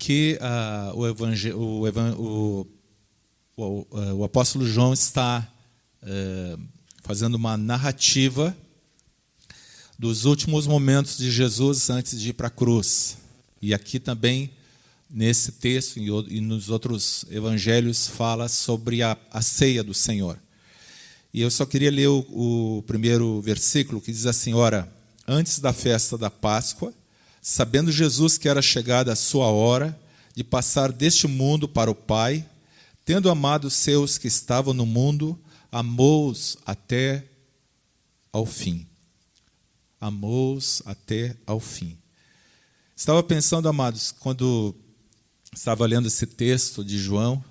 aqui uh, o, o, o, o, o, apóstolo João está uh, fazendo uma narrativa dos últimos momentos de Jesus antes de ir para a cruz. E aqui também, nesse texto e nos outros evangelhos, fala sobre a, a ceia do Senhor. E eu só queria ler o, o primeiro versículo que diz assim: Ora, antes da festa da Páscoa, sabendo Jesus que era chegada a sua hora de passar deste mundo para o Pai, tendo amado os seus que estavam no mundo, amou-os até ao fim amou-os até ao fim. Estava pensando, amados, quando estava lendo esse texto de João,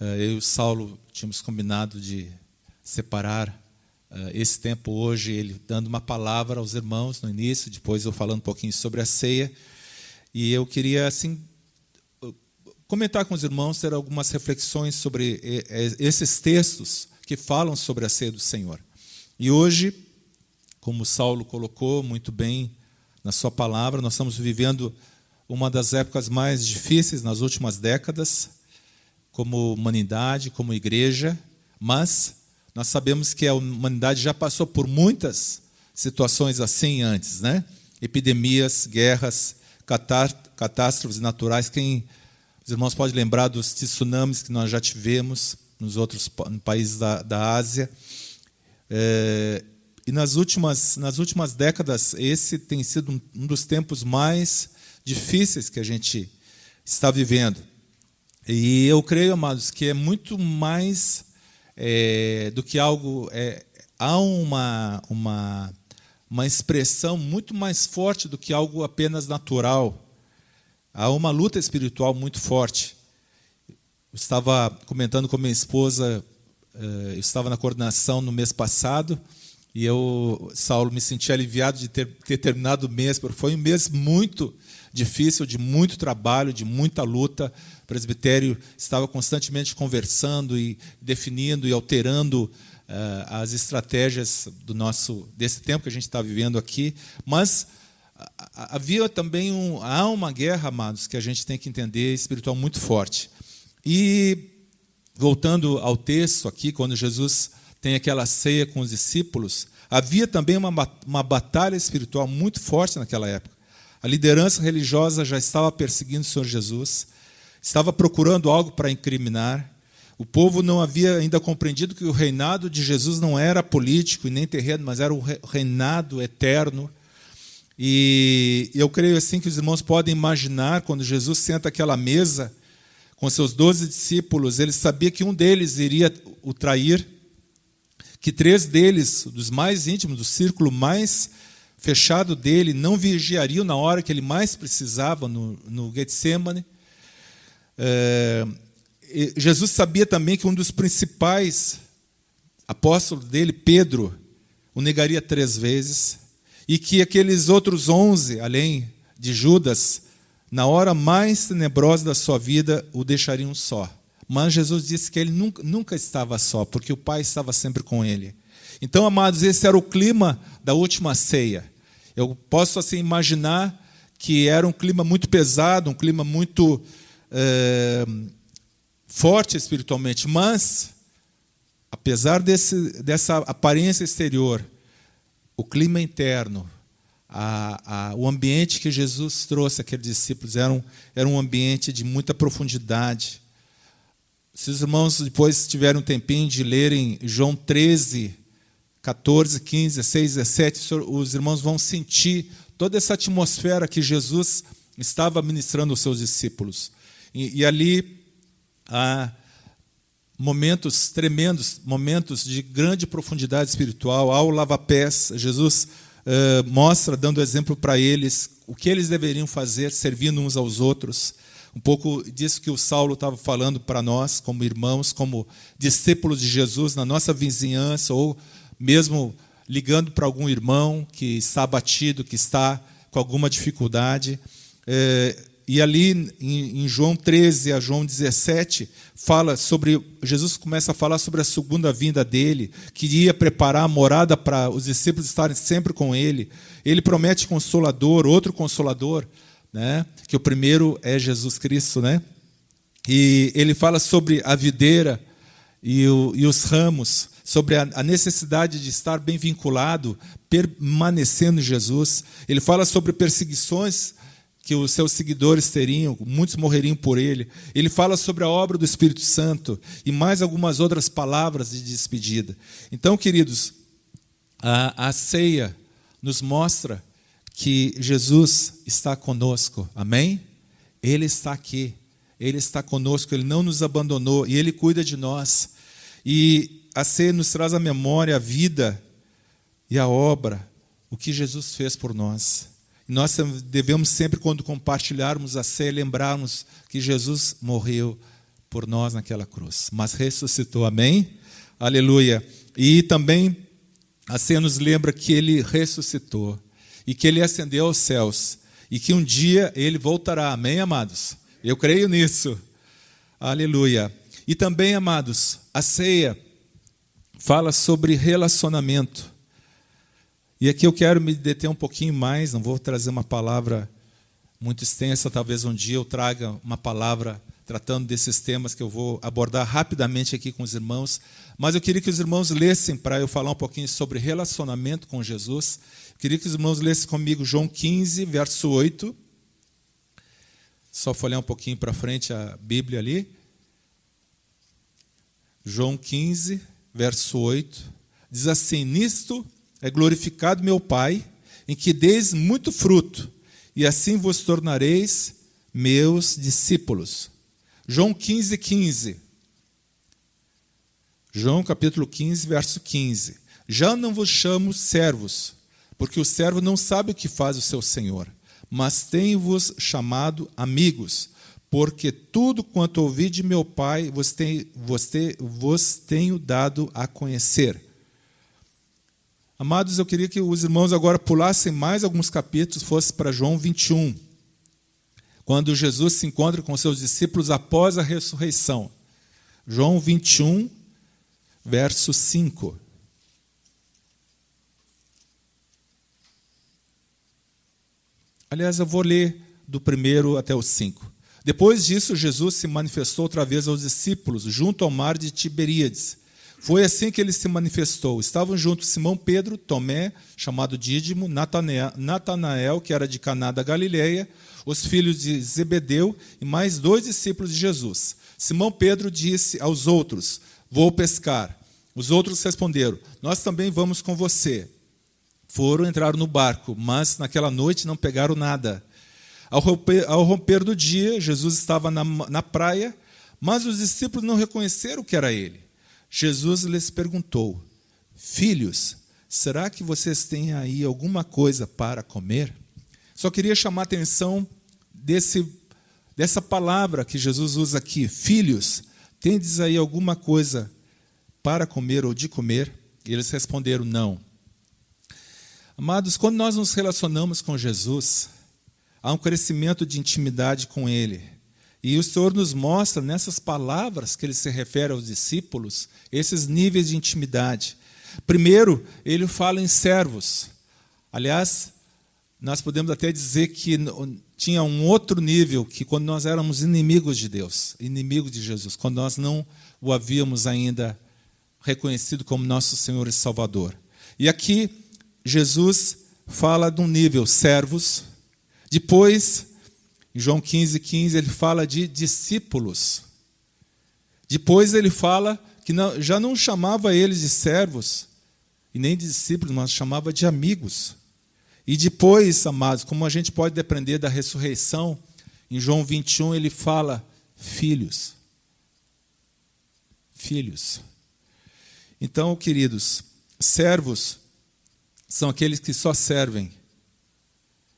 eh, eu e o Saulo tínhamos combinado de separar esse tempo hoje, ele dando uma palavra aos irmãos no início, depois eu falando um pouquinho sobre a ceia. E eu queria, assim, comentar com os irmãos, ter algumas reflexões sobre eh, esses textos que falam sobre a ceia do Senhor. E hoje como Saulo colocou muito bem na sua palavra, nós estamos vivendo uma das épocas mais difíceis nas últimas décadas, como humanidade, como igreja, mas nós sabemos que a humanidade já passou por muitas situações assim antes, né? Epidemias, guerras, catástrofes naturais. Quem os irmãos podem lembrar dos tsunamis que nós já tivemos nos outros países da, da Ásia. É, e nas últimas, nas últimas décadas, esse tem sido um dos tempos mais difíceis que a gente está vivendo. E eu creio, amados, que é muito mais é, do que algo. É, há uma, uma, uma expressão muito mais forte do que algo apenas natural. Há uma luta espiritual muito forte. Eu estava comentando com minha esposa, é, eu estava na coordenação no mês passado. E eu, Saulo, me senti aliviado de ter, ter terminado o mês, porque foi um mês muito difícil, de muito trabalho, de muita luta. O presbitério estava constantemente conversando e definindo e alterando uh, as estratégias do nosso desse tempo que a gente está vivendo aqui. Mas havia também um, há uma guerra, amados, que a gente tem que entender espiritual muito forte. E voltando ao texto aqui, quando Jesus tem aquela ceia com os discípulos, havia também uma, uma batalha espiritual muito forte naquela época. A liderança religiosa já estava perseguindo o Senhor Jesus, estava procurando algo para incriminar. O povo não havia ainda compreendido que o reinado de Jesus não era político e nem terreno, mas era o reinado eterno. E eu creio assim que os irmãos podem imaginar quando Jesus senta aquela mesa com seus doze discípulos, ele sabia que um deles iria o trair, que três deles, dos mais íntimos, do círculo mais fechado dele, não vigiariam na hora que ele mais precisava no, no Getsemane. É, Jesus sabia também que um dos principais apóstolos dele, Pedro, o negaria três vezes, e que aqueles outros onze, além de Judas, na hora mais tenebrosa da sua vida, o deixariam só. Mas Jesus disse que ele nunca, nunca estava só, porque o Pai estava sempre com ele. Então, amados, esse era o clima da última ceia. Eu posso assim imaginar que era um clima muito pesado, um clima muito é, forte espiritualmente, mas apesar desse, dessa aparência exterior, o clima interno, a, a, o ambiente que Jesus trouxe àqueles discípulos era um, era um ambiente de muita profundidade, se os irmãos depois tiverem um tempinho de lerem João 13, 14, 15, 16, 17, os irmãos vão sentir toda essa atmosfera que Jesus estava ministrando aos seus discípulos. E, e ali há momentos tremendos, momentos de grande profundidade espiritual. Ao lava-pés, Jesus uh, mostra, dando exemplo para eles, o que eles deveriam fazer, servindo uns aos outros um pouco disso que o Saulo estava falando para nós, como irmãos, como discípulos de Jesus na nossa vizinhança, ou mesmo ligando para algum irmão que está abatido, que está com alguma dificuldade. É, e ali em, João 13 a João 17, fala sobre. Jesus começa a falar sobre a segunda vinda dele, queria preparar a morada para os discípulos estarem sempre com ele. Ele promete consolador, outro consolador né? Que o primeiro é Jesus Cristo, né? E ele fala sobre a videira e, o, e os ramos, sobre a, necessidade de estar bem vinculado, permanecendo em Jesus. Ele fala sobre perseguições que os seus seguidores teriam, muitos morreriam por ele. Ele fala sobre a obra do Espírito Santo e mais algumas outras palavras de despedida. Então, queridos, a, a ceia nos mostra que Jesus está conosco. Amém? Ele está aqui. Ele está conosco, ele não nos abandonou e ele cuida de nós. E a ceia nos traz a memória, a vida e a obra, o que Jesus fez por nós. E nós devemos sempre, quando compartilharmos a ceia, lembrarmos que Jesus morreu por nós naquela cruz, mas ressuscitou. Amém? Aleluia. E também a ceia nos lembra que ele ressuscitou e que ele ascendeu aos céus e que um dia ele voltará. Amém, amados? Eu creio nisso. Aleluia. E também, amados, a ceia fala sobre relacionamento. E aqui eu quero me deter um pouquinho mais, não vou trazer uma palavra muito extensa, talvez um dia eu traga uma palavra tratando desses temas que eu vou abordar rapidamente aqui com os irmãos, mas eu queria que os irmãos lessem para eu falar um pouquinho sobre relacionamento com Jesus. Eu queria que os irmãos lessem comigo João 15, verso 8. Só folhear um pouquinho para frente a Bíblia ali. João 15, verso 8. Diz assim: Nisto é glorificado meu Pai, em que deis muito fruto, e assim vos tornareis meus discípulos. João 15, 15. João capítulo 15, verso 15. Já não vos chamo servos, porque o servo não sabe o que faz o seu senhor, mas tenho-vos chamado amigos, porque tudo quanto ouvi de meu Pai vos, tenho, vos, te, vos tenho dado a conhecer. Amados, eu queria que os irmãos agora pulassem mais alguns capítulos, fosse para João 21 quando Jesus se encontra com seus discípulos após a ressurreição. João 21, verso 5. Aliás, eu vou ler do primeiro até o cinco. Depois disso, Jesus se manifestou outra vez aos discípulos, junto ao mar de Tiberíades. Foi assim que ele se manifestou. Estavam juntos Simão Pedro, Tomé, chamado Dídimo, Natanael, que era de Caná da Galileia, os filhos de Zebedeu e mais dois discípulos de Jesus. Simão Pedro disse aos outros: Vou pescar. Os outros responderam: Nós também vamos com você. Foram entrar no barco, mas naquela noite não pegaram nada. Ao romper, ao romper do dia, Jesus estava na, na praia, mas os discípulos não reconheceram que era ele. Jesus lhes perguntou: Filhos, será que vocês têm aí alguma coisa para comer? Só queria chamar a atenção desse, dessa palavra que Jesus usa aqui, filhos, tendes aí alguma coisa para comer ou de comer? E eles responderam, não. Amados, quando nós nos relacionamos com Jesus, há um crescimento de intimidade com Ele. E o Senhor nos mostra nessas palavras que ele se refere aos discípulos, esses níveis de intimidade. Primeiro, ele fala em servos. Aliás, nós podemos até dizer que tinha um outro nível, que quando nós éramos inimigos de Deus, inimigos de Jesus, quando nós não o havíamos ainda reconhecido como nosso Senhor e Salvador. E aqui Jesus fala de um nível servos, depois, em João 15, 15, ele fala de discípulos. Depois ele fala que não, já não chamava eles de servos e nem de discípulos, mas chamava de amigos. E depois, amados, como a gente pode depender da ressurreição, em João 21 ele fala: filhos. Filhos. Então, queridos, servos são aqueles que só servem.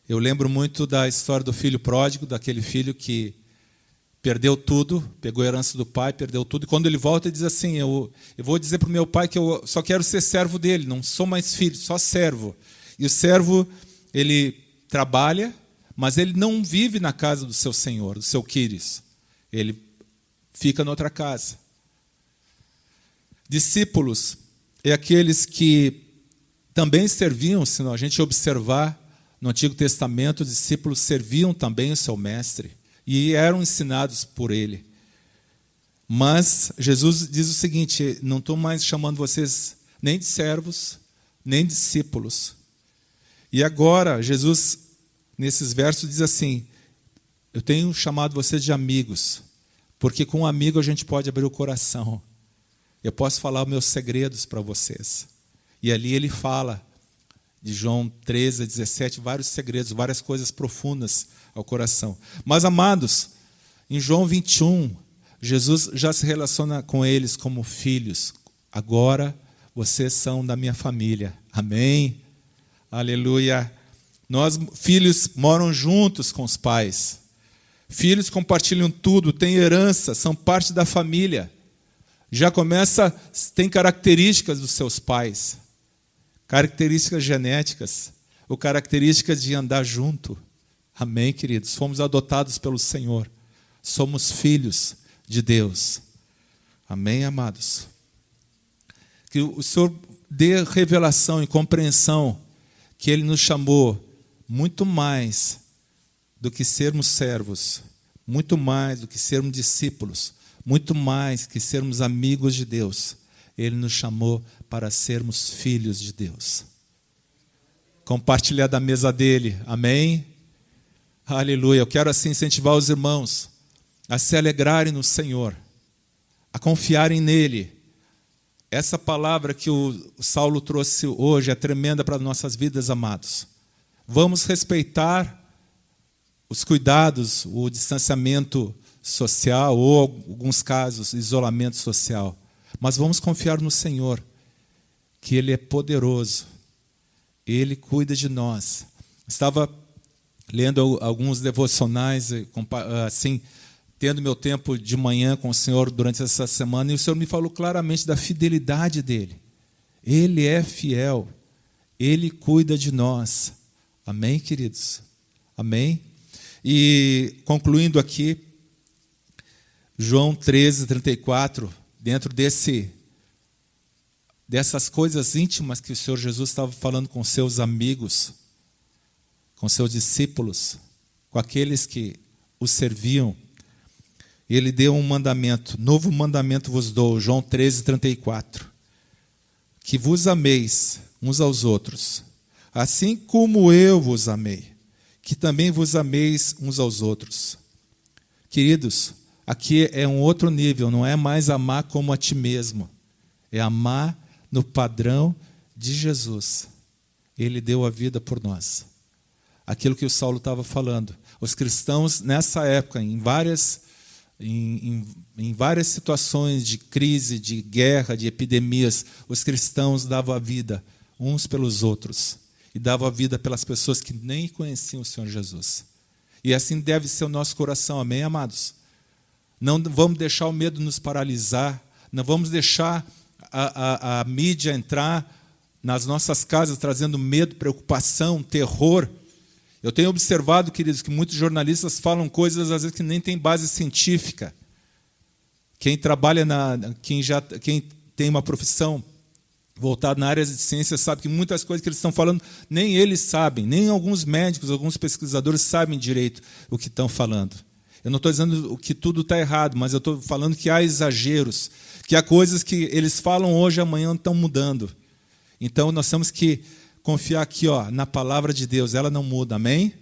Eu lembro muito da história do filho pródigo, daquele filho que perdeu tudo, pegou a herança do pai, perdeu tudo, e quando ele volta, ele diz assim: Eu, eu vou dizer para o meu pai que eu só quero ser servo dele, não sou mais filho, só servo. E o servo, ele trabalha, mas ele não vive na casa do seu senhor, do seu Quíris. Ele fica noutra casa. Discípulos é aqueles que também serviam, se a gente observar No Antigo Testamento, os discípulos serviam também o seu mestre e eram ensinados por ele. Mas Jesus diz o seguinte: não estou mais chamando vocês nem de servos, nem discípulos. E agora, Jesus, nesses versos, diz assim: Eu tenho chamado vocês de amigos, porque com um amigo a gente pode abrir o coração. Eu posso falar meus segredos para vocês. E ali ele fala, de João 13 17, vários segredos, várias coisas profundas ao coração. Mas, amados, em João 21, Jesus já se relaciona com eles como filhos. Agora vocês são da minha família. Amém? Aleluia. Nós, filhos, moram juntos com os pais. Filhos compartilham tudo, têm herança, são parte da família. Já começa, tem características dos seus pais, características genéticas, ou características de andar junto. Amém, queridos? Fomos adotados pelo Senhor. Somos filhos de Deus. Amém, amados? Que o Senhor dê revelação e compreensão que Ele nos chamou muito mais do que sermos servos, muito mais do que sermos discípulos, muito mais que sermos amigos de Deus. Ele nos chamou para sermos filhos de Deus. Compartilhar da mesa dele, amém? Aleluia. Eu quero assim incentivar os irmãos a se alegrarem no Senhor, a confiarem nele. Essa palavra que o Saulo trouxe hoje é tremenda para nossas vidas, amados. Vamos respeitar os cuidados, o distanciamento social ou, alguns casos, isolamento social. Mas vamos confiar no Senhor, que Ele é poderoso, Ele cuida de nós. Estava lendo alguns devocionais, assim, tendo meu tempo de manhã com o Senhor durante essa semana, e o Senhor me falou claramente da fidelidade dele. Ele é fiel, ele cuida de nós. Amém, queridos? Amém? E concluindo aqui, João 13, 34, dentro desse dessas coisas íntimas que o Senhor Jesus estava falando com seus amigos, com seus discípulos, com aqueles que o serviam, ele deu um mandamento, novo mandamento vos dou, João 13, 34. Que vos ameis uns aos outros, assim como eu vos amei, que também vos ameis uns aos outros. Queridos, aqui é um outro nível, não é mais amar como a ti mesmo, é amar no padrão de Jesus. Ele deu a vida por nós. Aquilo que o Saulo estava falando. Os cristãos, nessa época, em várias em, em, em, várias situações de crise, de guerra, de epidemias, os cristãos davam a vida uns pelos outros e davam a vida pelas pessoas que nem conheciam o Senhor Jesus. E assim deve ser o nosso coração, amém, amados? Não vamos deixar o medo nos paralisar, não vamos deixar a, a, a mídia entrar nas nossas casas trazendo medo, preocupação, terror eu tenho observado, queridos, que muitos jornalistas falam coisas às vezes que nem tem base científica. Quem trabalha na, quem já, quem tem uma profissão voltada na área de ciência sabe que muitas coisas que eles estão falando nem eles sabem, nem alguns médicos, alguns pesquisadores sabem direito o que estão falando. Eu não estou dizendo que tudo está errado, mas eu estou falando que há exageros, que há coisas que eles falam hoje, amanhã estão mudando. Então nós temos que confiar aqui ó, na palavra de Deus, ela não muda, amém?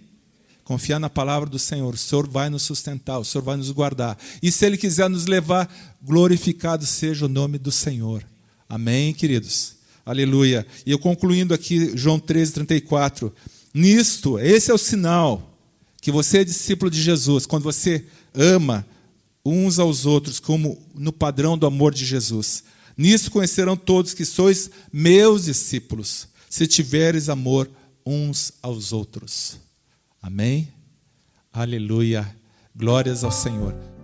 Confiar na palavra do Senhor, o Senhor vai nos sustentar, o Senhor vai nos guardar. E se Ele quiser nos levar, glorificado seja o nome do Senhor. Amém, queridos? Aleluia. E eu concluindo aqui, João 13, 34. Nisto, esse é o sinal que você é discípulo de Jesus, quando você ama uns aos outros, como no padrão do amor de Jesus. Nisso conhecerão todos que sois meus discípulos se tiveres amor uns aos outros. Amém? Aleluia. Glórias ao Senhor.